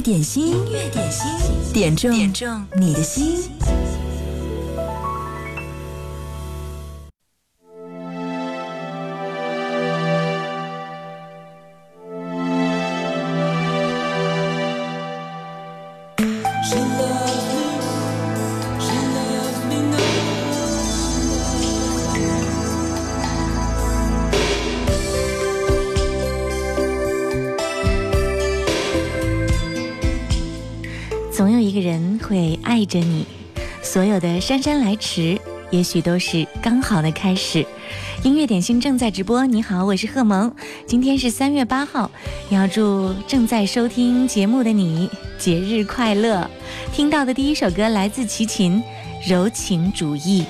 点心，乐点心，点中点中你的心。姗姗来迟，也许都是刚好的开始。音乐点心正在直播。你好，我是贺萌。今天是三月八号，要祝正在收听节目的你节日快乐。听到的第一首歌来自齐秦，《柔情主义》。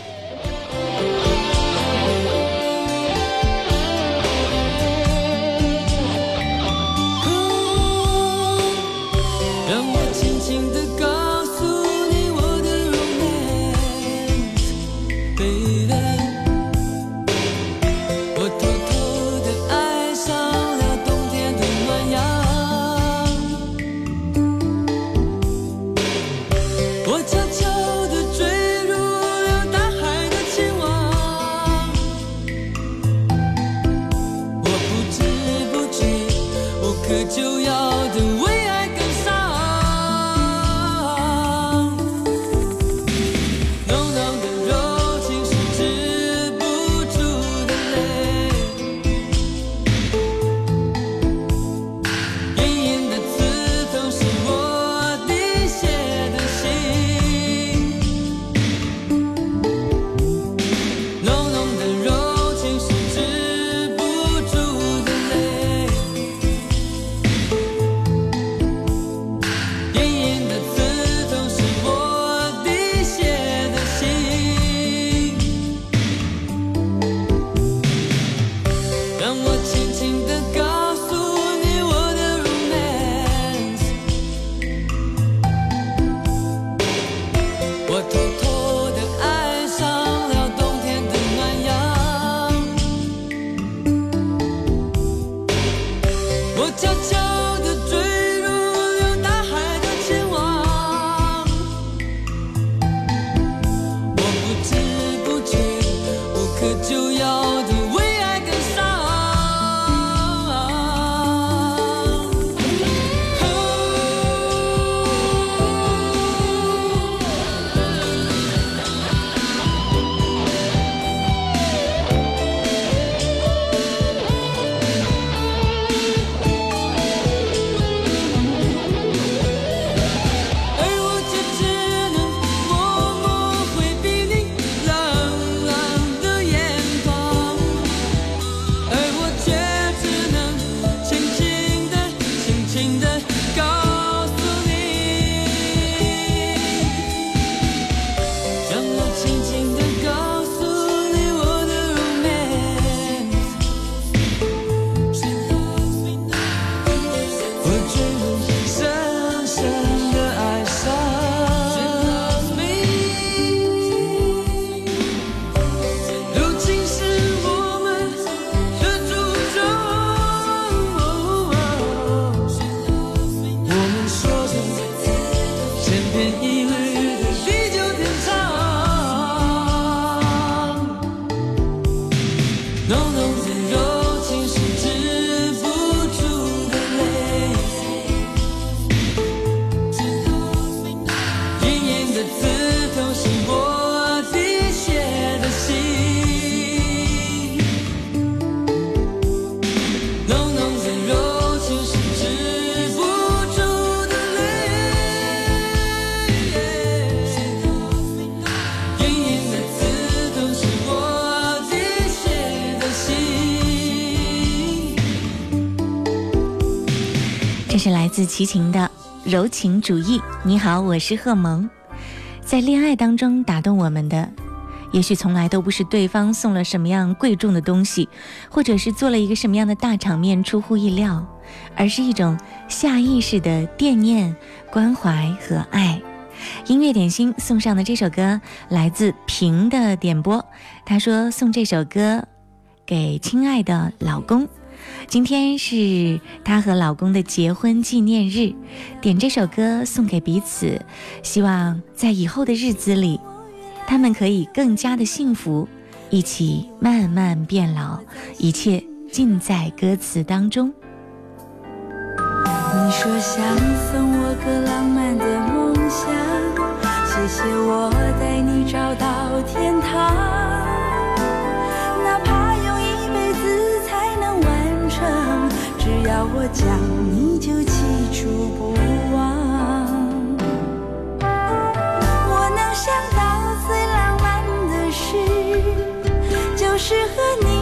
齐秦的《柔情主义》，你好，我是贺萌。在恋爱当中打动我们的，也许从来都不是对方送了什么样贵重的东西，或者是做了一个什么样的大场面出乎意料，而是一种下意识的惦念、关怀和爱。音乐点心送上的这首歌来自平的点播，他说送这首歌给亲爱的老公。今天是她和老公的结婚纪念日，点这首歌送给彼此，希望在以后的日子里，他们可以更加的幸福，一起慢慢变老，一切尽在歌词当中。你你说想想，送我我个浪漫的梦谢谢带找到天堂。我讲，你就记住不忘。我能想到最浪漫的事，就是和你。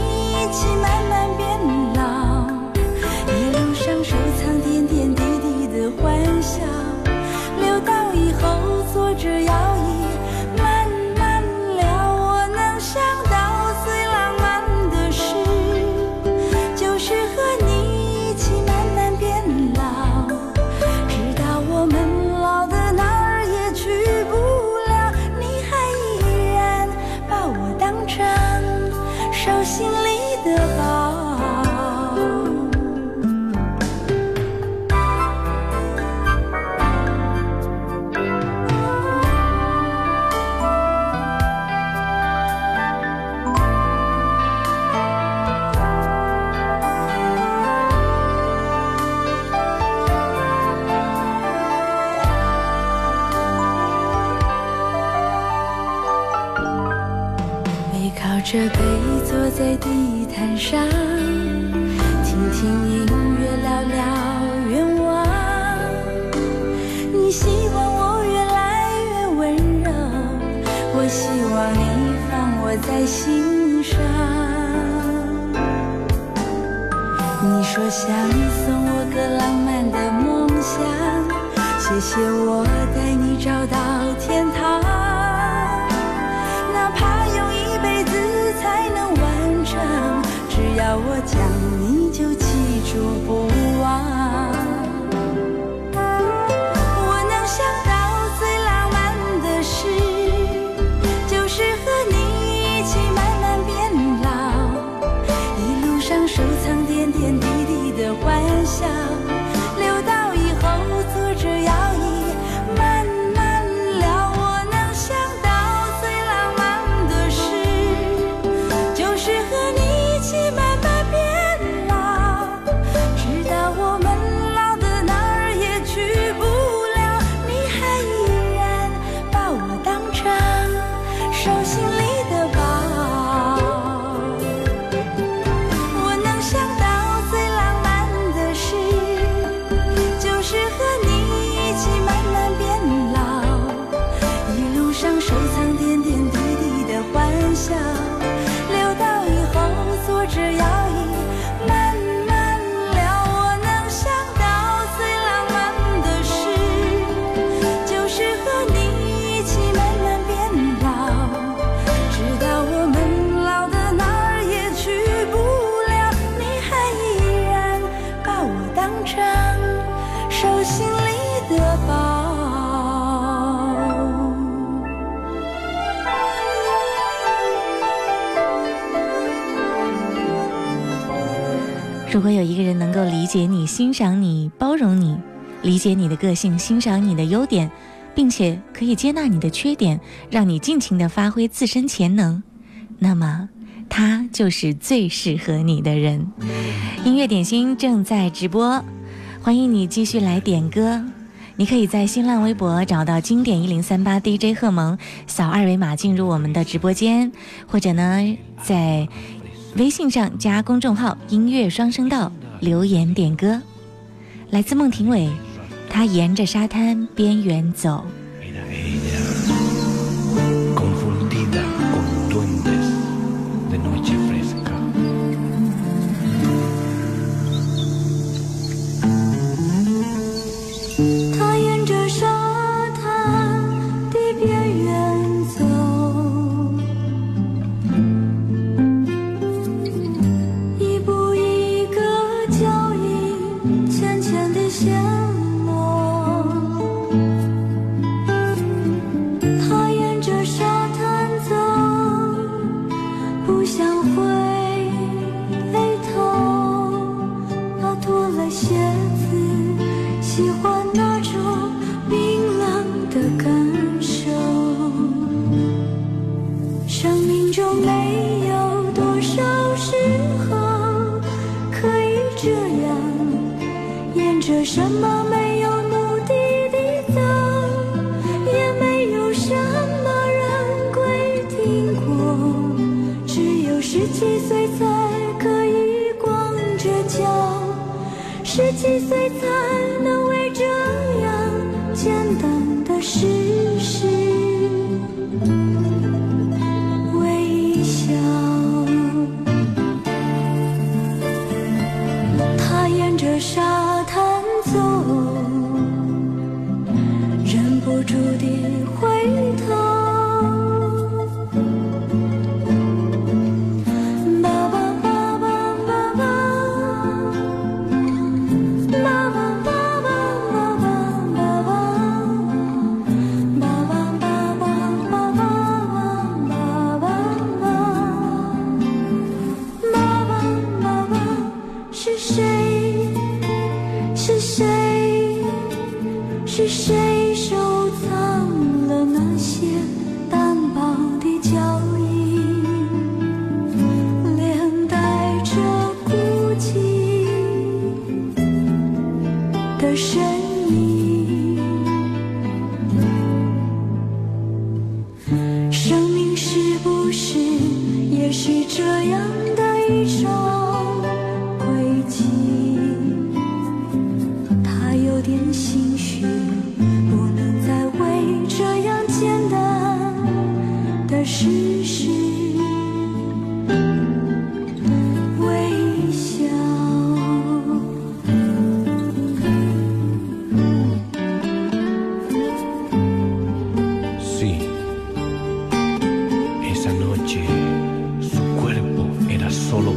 一个人能够理解你、欣赏你、包容你，理解你的个性、欣赏你的优点，并且可以接纳你的缺点，让你尽情的发挥自身潜能，那么他就是最适合你的人。音乐点心正在直播，欢迎你继续来点歌。你可以在新浪微博找到经典一零三八 DJ 贺蒙，扫二维码进入我们的直播间，或者呢，在微信上加公众号“音乐双声道”。留言点歌，来自孟庭苇，他沿着沙滩边缘走。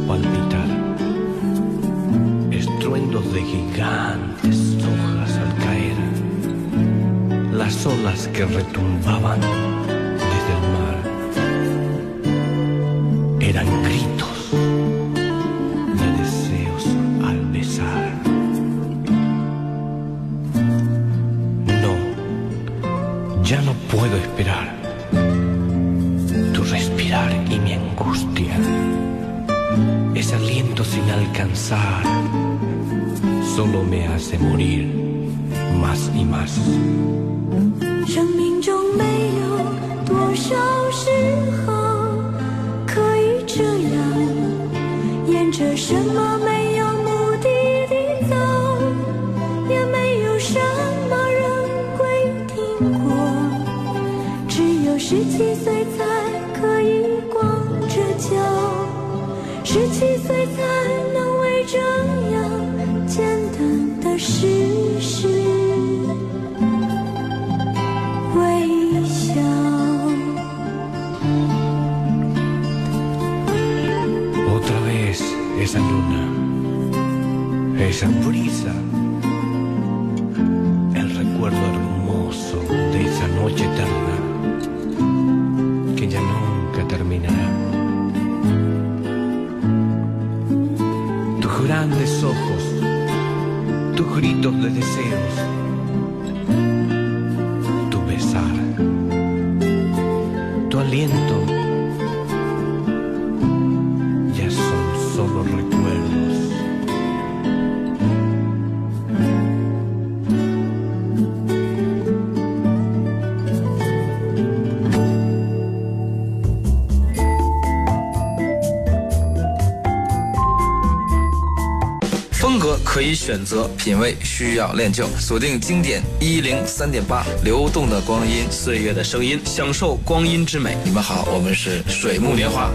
palpitar. Estruendos de gigantes hojas al caer. Las olas que retumbaban desde el mar eran 生命中没有多少时候可以这样演着什么。grandes ojos, tus gritos de deseos, tu pesar, tu aliento 可以选择品味，需要练就锁定经典一零三点八，流动的光阴，岁月的声音，享受光阴之美。你们好，我们是水木年华。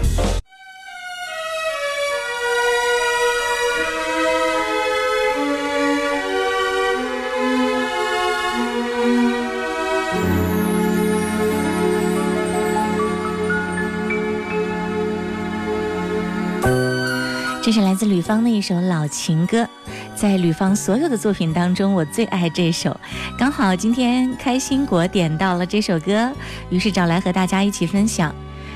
这是来自吕方的一首老情歌。在吕方所有的作品当中，我最爱这首。刚好今天开心果点到了这首歌，于是找来和大家一起分享。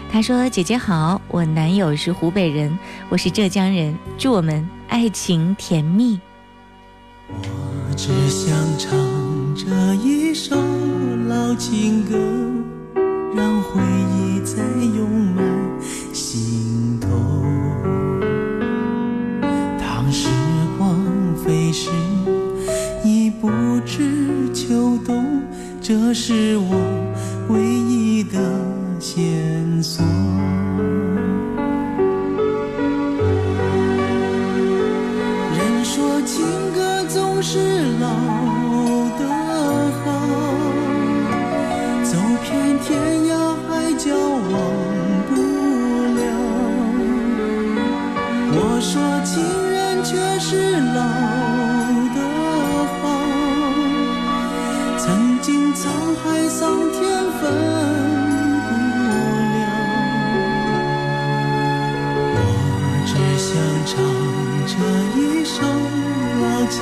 他说：“姐姐好，我男友是湖北人，我是浙江人，祝我们爱情甜蜜。”我只想唱这一首老情歌，让回忆再这是我唯一的线索。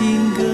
情歌。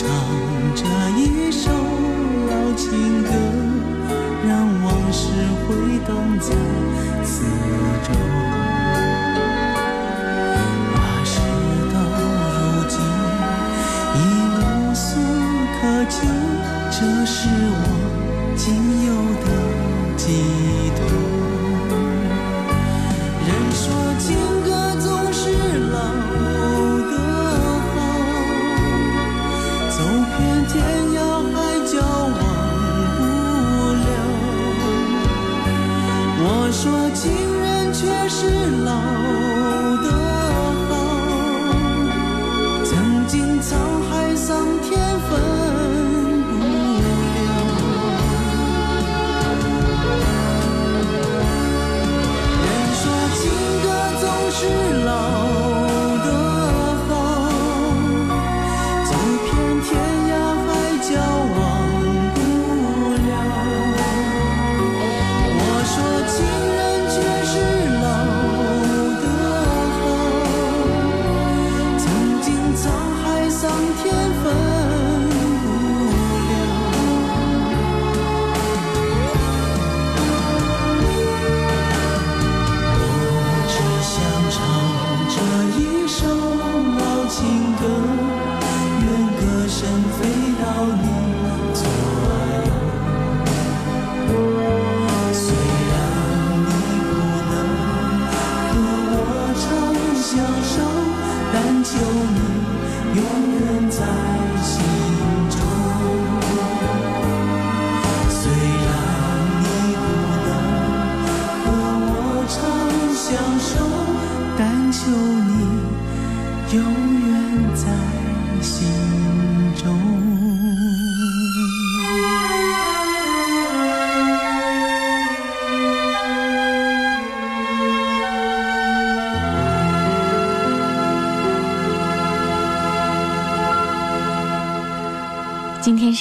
唱着一首老情歌，让往事回荡在四周。怕事到如今已无所可就，这是。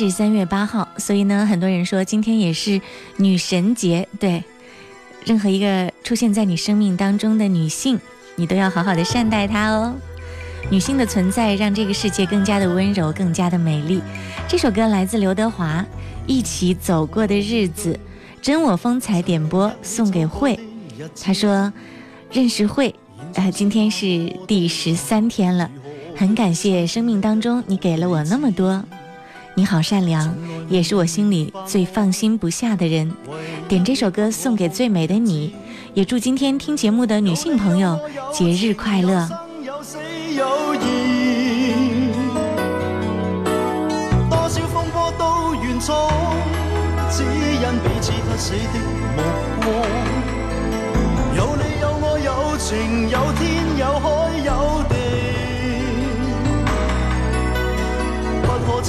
是三月八号，所以呢，很多人说今天也是女神节。对，任何一个出现在你生命当中的女性，你都要好好的善待她哦。女性的存在让这个世界更加的温柔，更加的美丽。这首歌来自刘德华，《一起走过的日子》，真我风采点播送给慧。他说：“认识慧，呃，今天是第十三天了，很感谢生命当中你给了我那么多。”你好，善良，也是我心里最放心不下的人。点这首歌送给最美的你，也祝今天听节目的女性朋友节日快乐。多少风波都愿重，只因彼此不死的目光。有你、有我，有情、有天、有海。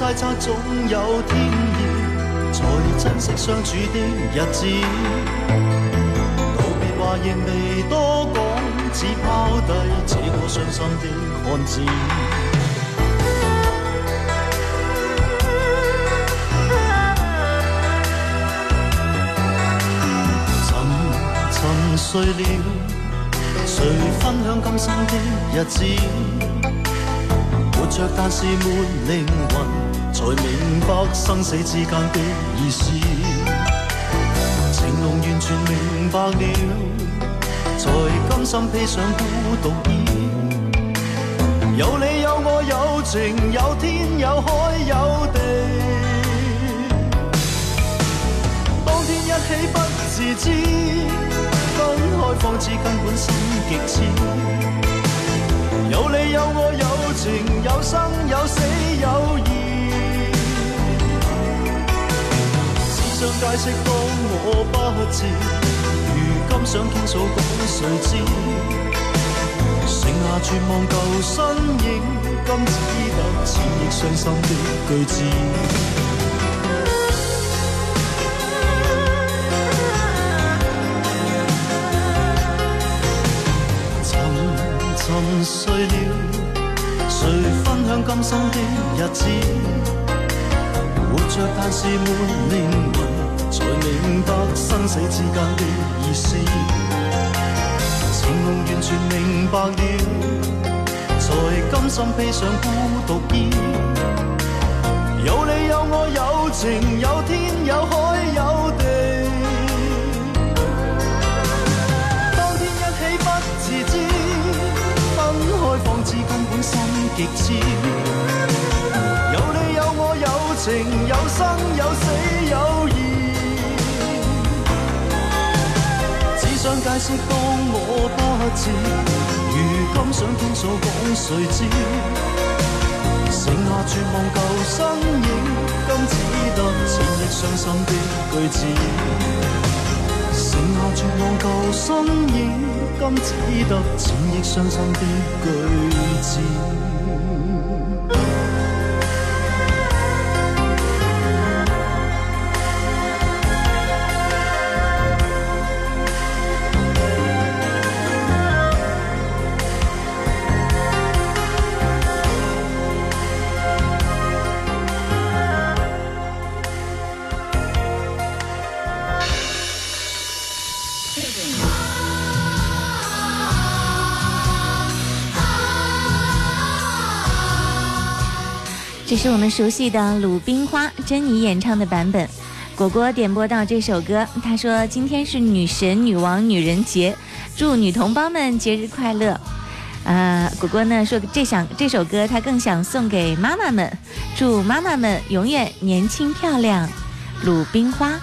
猜测总有天意，才珍惜相处的日子。道别话仍未多讲，只抛低这个伤心的汉子。沉沉睡了，谁分享今生的日子？活着，但是没灵魂。才明白生死之间的意思，情浓完全明白了，才甘心披上孤独衣。有你有我有情有天有海有地，当天一起不自知，分开方知根本心极痴。有你有我有情有生有死有。想解释，当我不智，如今想倾诉，谁知？剩下绝望旧身影，今只得千亿伤心的句子。沉沉睡了，谁分享今生的日子？活着，但是没灵魂。才明白生死之间的意思，情梦完全明白了，才甘心披上孤独衣。有你有我有情有天有海有地，当天一起不自知，分开方知根本心极痴。有你有我有情有生有死有义。想解释，当我不智，如今想倾诉，讲谁知？剩下绝望旧身影，今只得千亿伤心的句子。剩下绝望旧身影，今只得千亿伤心的句子。这是我们熟悉的鲁冰花，珍妮演唱的版本。果果点播到这首歌，他说：“今天是女神女王女人节，祝女同胞们节日快乐。”啊，果果呢说：“这想这首歌，他更想送给妈妈们，祝妈妈们永远年轻漂亮。”鲁冰花。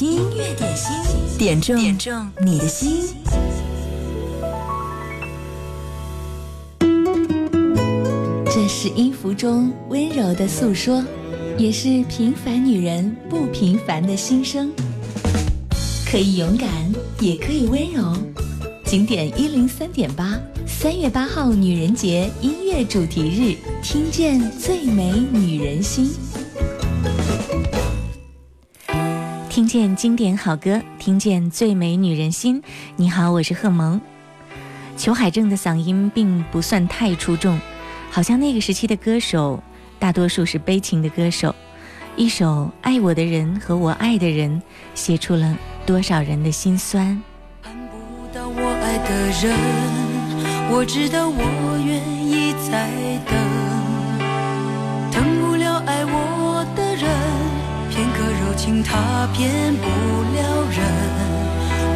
音乐点心，点中点中你的心。这是音符中温柔的诉说，也是平凡女人不平凡的心声。可以勇敢，也可以温柔。景点一零三点八，三月八号女人节音乐主题日，听见最美女人心。见经典好歌，听见最美女人心。你好，我是贺萌。裘海正的嗓音并不算太出众，好像那个时期的歌手大多数是悲情的歌手。一首《爱我的人和我爱的人》，写出了多少人的心酸。不到我我我爱的人，知道愿意再等。他骗不了人，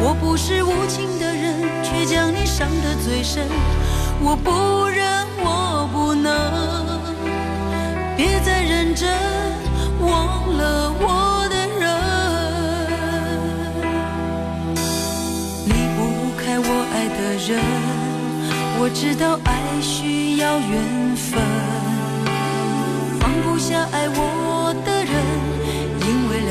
我不是无情的人，却将你伤得最深。我不忍，我不能，别再认真，忘了我的人。离不开我爱的人，我知道爱需要缘分，放不下爱我的人。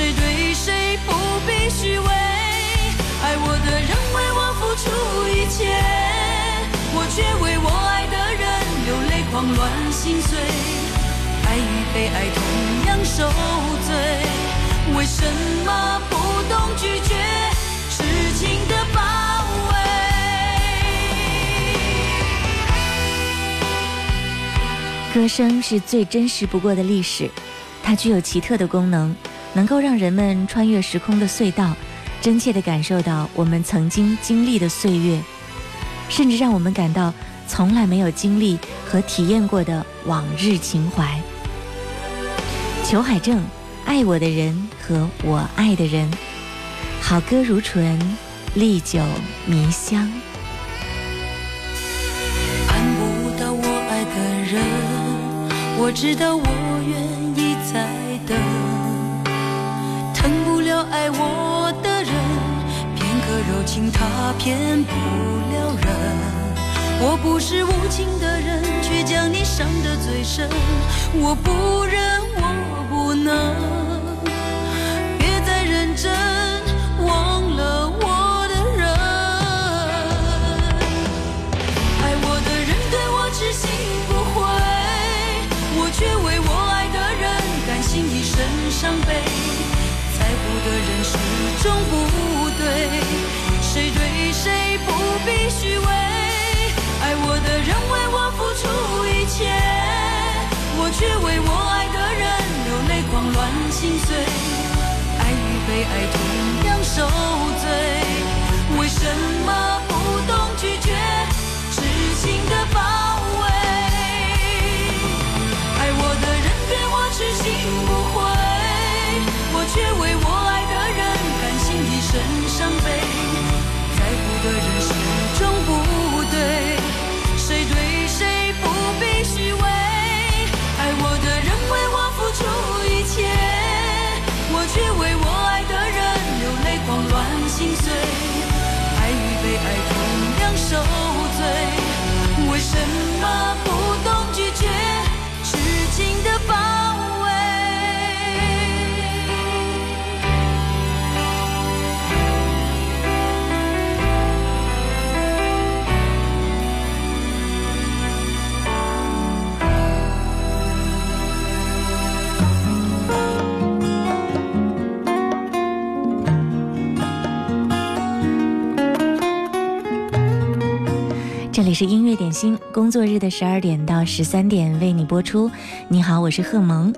谁对谁不必虚伪爱我的人为我付出一切我却为我爱的人流泪狂乱心碎爱与被爱同样受罪为什么不懂拒绝痴情的包围歌声是最真实不过的历史它具有奇特的功能能够让人们穿越时空的隧道，真切地感受到我们曾经经历的岁月，甚至让我们感到从来没有经历和体验过的往日情怀。裘海正，《爱我的人和我爱的人》，好歌如醇，历久弥香。看不到我我我。爱的人，知道爱我的人，片刻柔情他骗不了人。我不是无情的人，却将你伤得最深。我不忍，我不能，别再认真。必须为爱我的人为我付出一切，我却为我爱的人流泪狂乱心碎，爱与被爱同样受罪，为什么不懂拒绝痴情的包围？爱我的人对我痴心不悔，我却为。心碎，爱与被爱同样受罪，为什么？不？这里是音乐点心，工作日的十二点到十三点为你播出。你好，我是贺萌。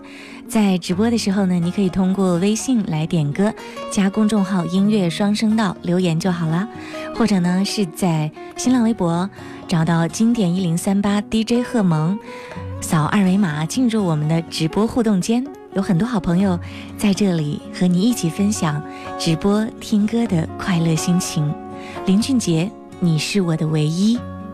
在直播的时候呢，你可以通过微信来点歌，加公众号“音乐双声道”留言就好了。或者呢，是在新浪微博找到“经典一零三八 DJ 贺萌”，扫二维码进入我们的直播互动间，有很多好朋友在这里和你一起分享直播听歌的快乐心情。林俊杰，你是我的唯一。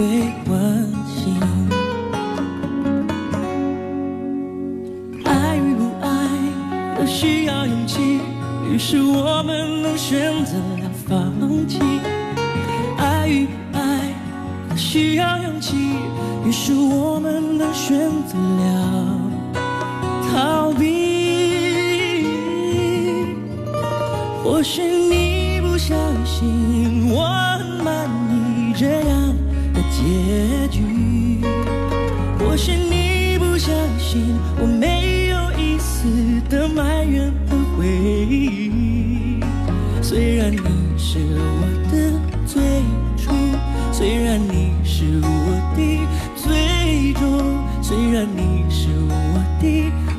会关心，爱与不爱都需要勇气，于是我们能选择了放弃。爱与不爱都需要勇气，于是我们能选择了逃避。或许你不相信，我很满意这样。结局，或许你不相信，我没有一丝的埋怨和悔意。虽然你是我的最初，虽然你是我的最终，虽然你是我的。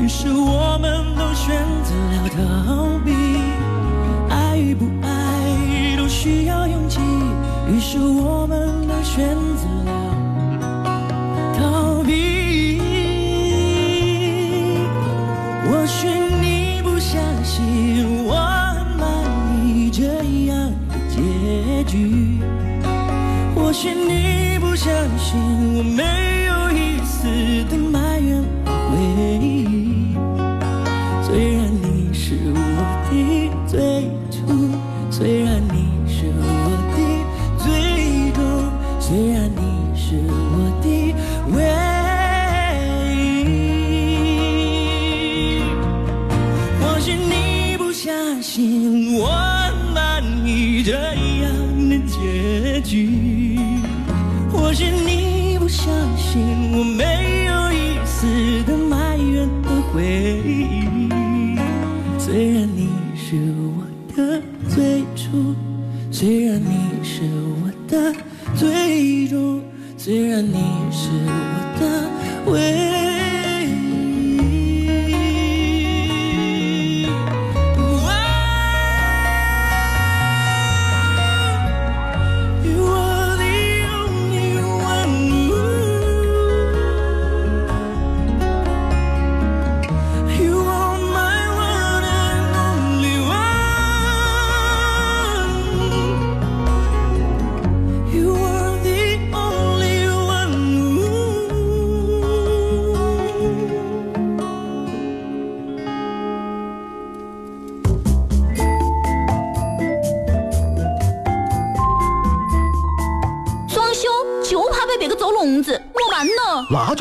于是我们都选择了逃避，爱与不爱都需要勇气。于是我们都选择了逃避。或许你不相信，我很满意这样的结局。或许你不相信，我们。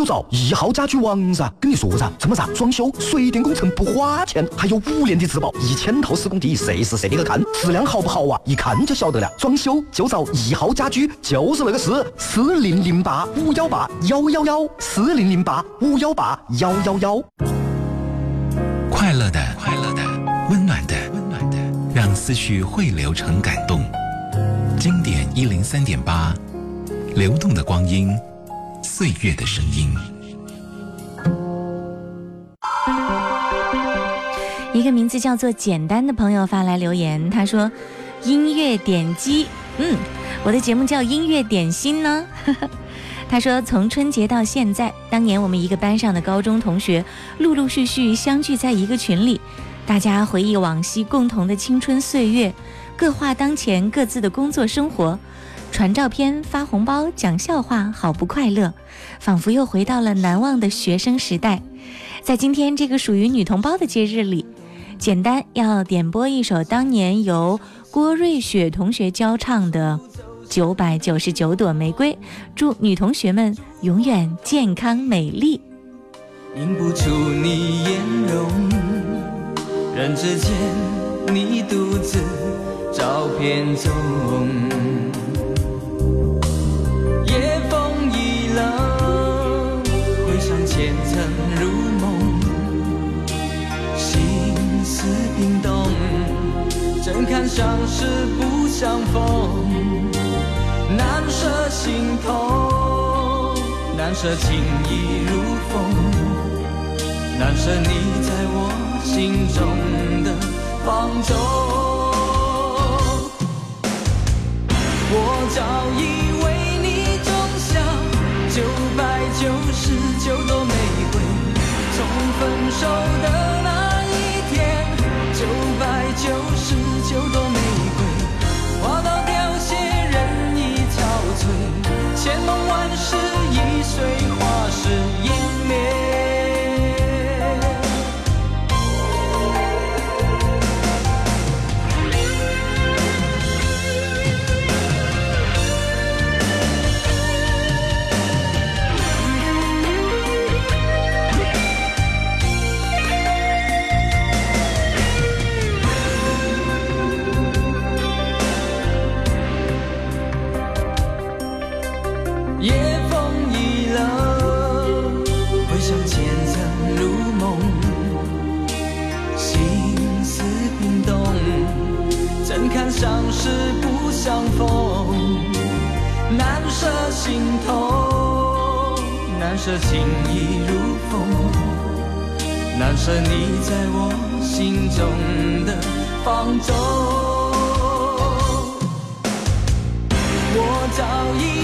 找一号家居网噻，跟你说噻，怎么噻？装修水电工程不花钱，还有五年的质保，一千套施工地，谁是谁？地去看质量好不好啊？一看就晓得了。装修就找一号家居，就是那个事，四零零八五幺八幺幺幺，四零零八五幺八幺幺幺。快乐的，快乐的，温暖的，温暖的，让思绪汇流成感动。经典一零三点八，流动的光阴。岁月的声音。一个名字叫做“简单”的朋友发来留言，他说：“音乐点击，嗯，我的节目叫《音乐点心》呢。”他说：“从春节到现在，当年我们一个班上的高中同学，陆陆续续相聚在一个群里，大家回忆往昔共同的青春岁月，各话当前各自的工作生活。”传照片、发红包、讲笑话，好不快乐，仿佛又回到了难忘的学生时代。在今天这个属于女同胞的节日里，简单要点播一首当年由郭瑞雪同学教唱的《九百九十九朵玫瑰》，祝女同学们永远健康美丽。不出你你容，独自，照片中。回想前尘如梦，心似冰冻，怎堪相识不相逢？难舍心痛，难舍情意如风，难舍你在我心中的放纵，我早已。九百九十九朵玫瑰，从分手的那一天。九百九十九朵玫瑰，花到凋谢人已憔悴，千盟万誓已碎。着你在我心中的放纵，我早已。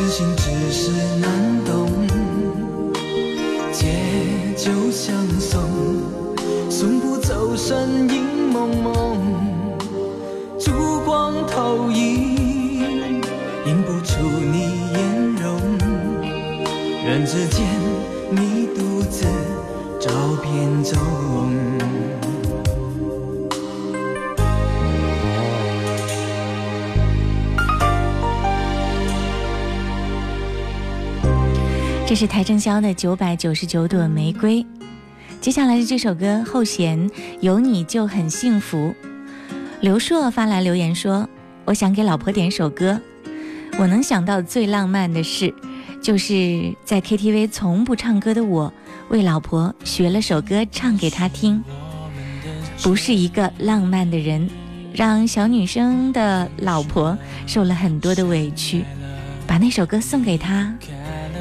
痴心只是难懂，借酒相送，送不走身影蒙蒙，烛光投影，映不出你颜容，人只见你独自照片走。这是邰正宵的《九百九十九朵玫瑰》。接下来的这首歌后弦《有你就很幸福》。刘硕发来留言说：“我想给老婆点首歌。我能想到最浪漫的事，就是在 KTV 从不唱歌的我，为老婆学了首歌唱给她听。不是一个浪漫的人，让小女生的老婆受了很多的委屈，把那首歌送给她。”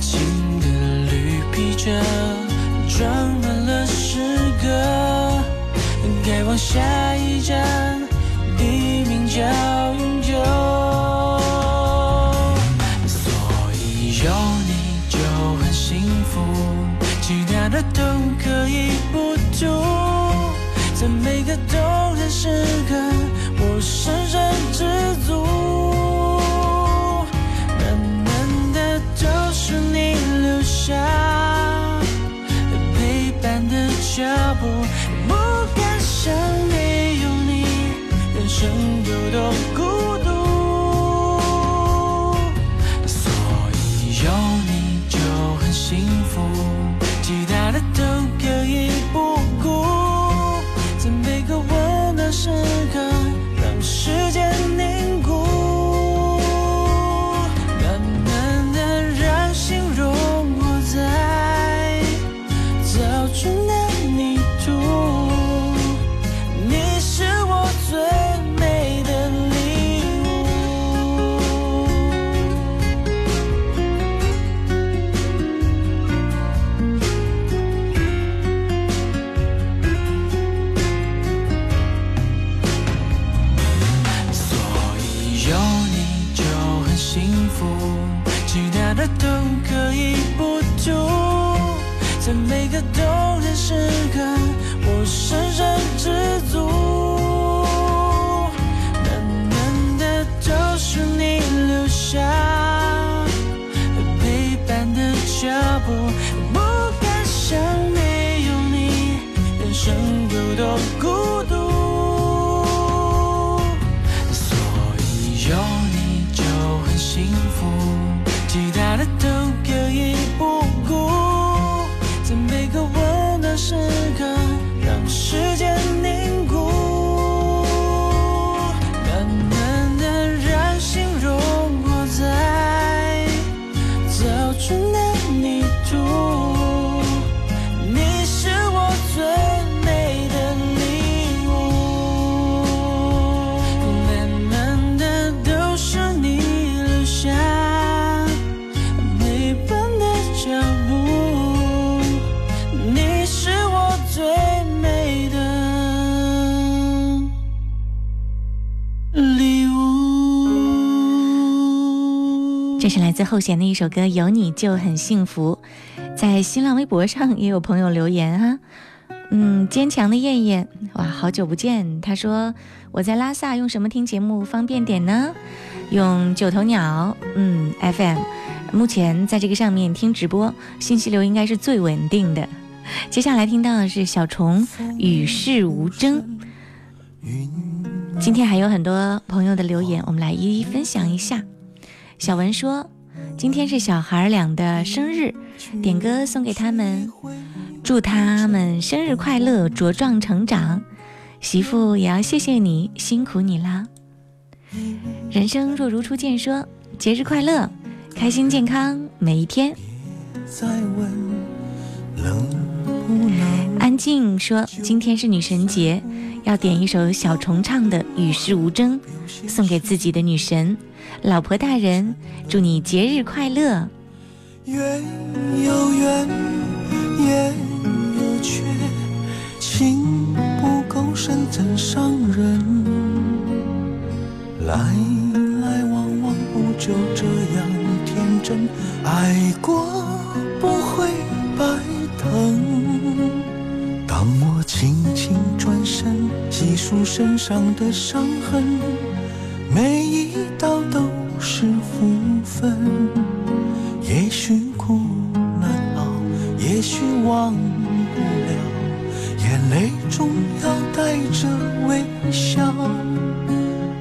情的绿皮车装满了诗歌，该往下一站，地名叫永久。所以有你就很幸福，其他的都可以不图，在每个动人时刻，我深深知。job 其他的都可以不图，在每个动人时刻，我深深知足。满满的都是你留下陪伴的脚步，不敢想没有你，人生有多。后弦的一首歌《有你就很幸福》，在新浪微博上也有朋友留言啊，嗯，坚强的燕燕，哇，好久不见，他说我在拉萨用什么听节目方便点呢？用九头鸟，嗯，FM，目前在这个上面听直播，信息流应该是最稳定的。接下来听到的是小虫《与世无争》，今天还有很多朋友的留言，我们来一一分享一下。小文说。今天是小孩儿俩的生日，点歌送给他们，祝他们生日快乐，茁壮成长。媳妇也要谢谢你，辛苦你啦。人生若如初见，说节日快乐，开心健康每一天。安静说，今天是女神节，要点一首小虫唱的《与世无争》，送给自己的女神。老婆大人，祝你节日快乐。缘有缘，夜有缺，情不够深怎伤人？来来往往不就这样天真，爱过不会白疼。当我轻轻转身，细数身上的伤痕。每一道都是福分，也许苦难熬，也许忘不了，眼泪中要带着微笑。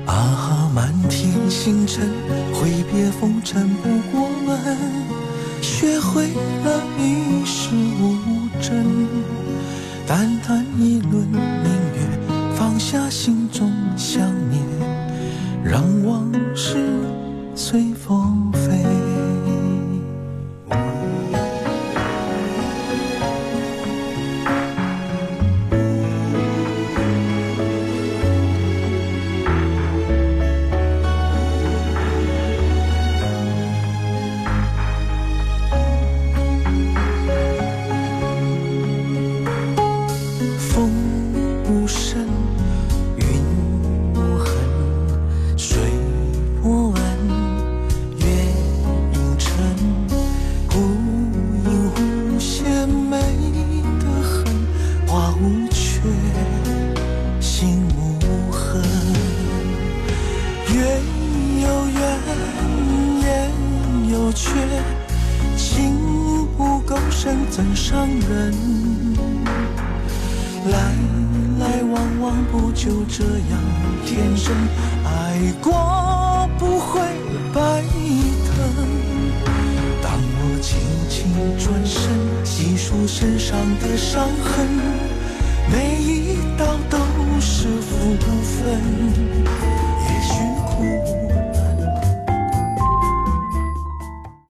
啊，满天星辰，挥别风尘不过门，学会了一世无争，淡淡一轮明月，放下心。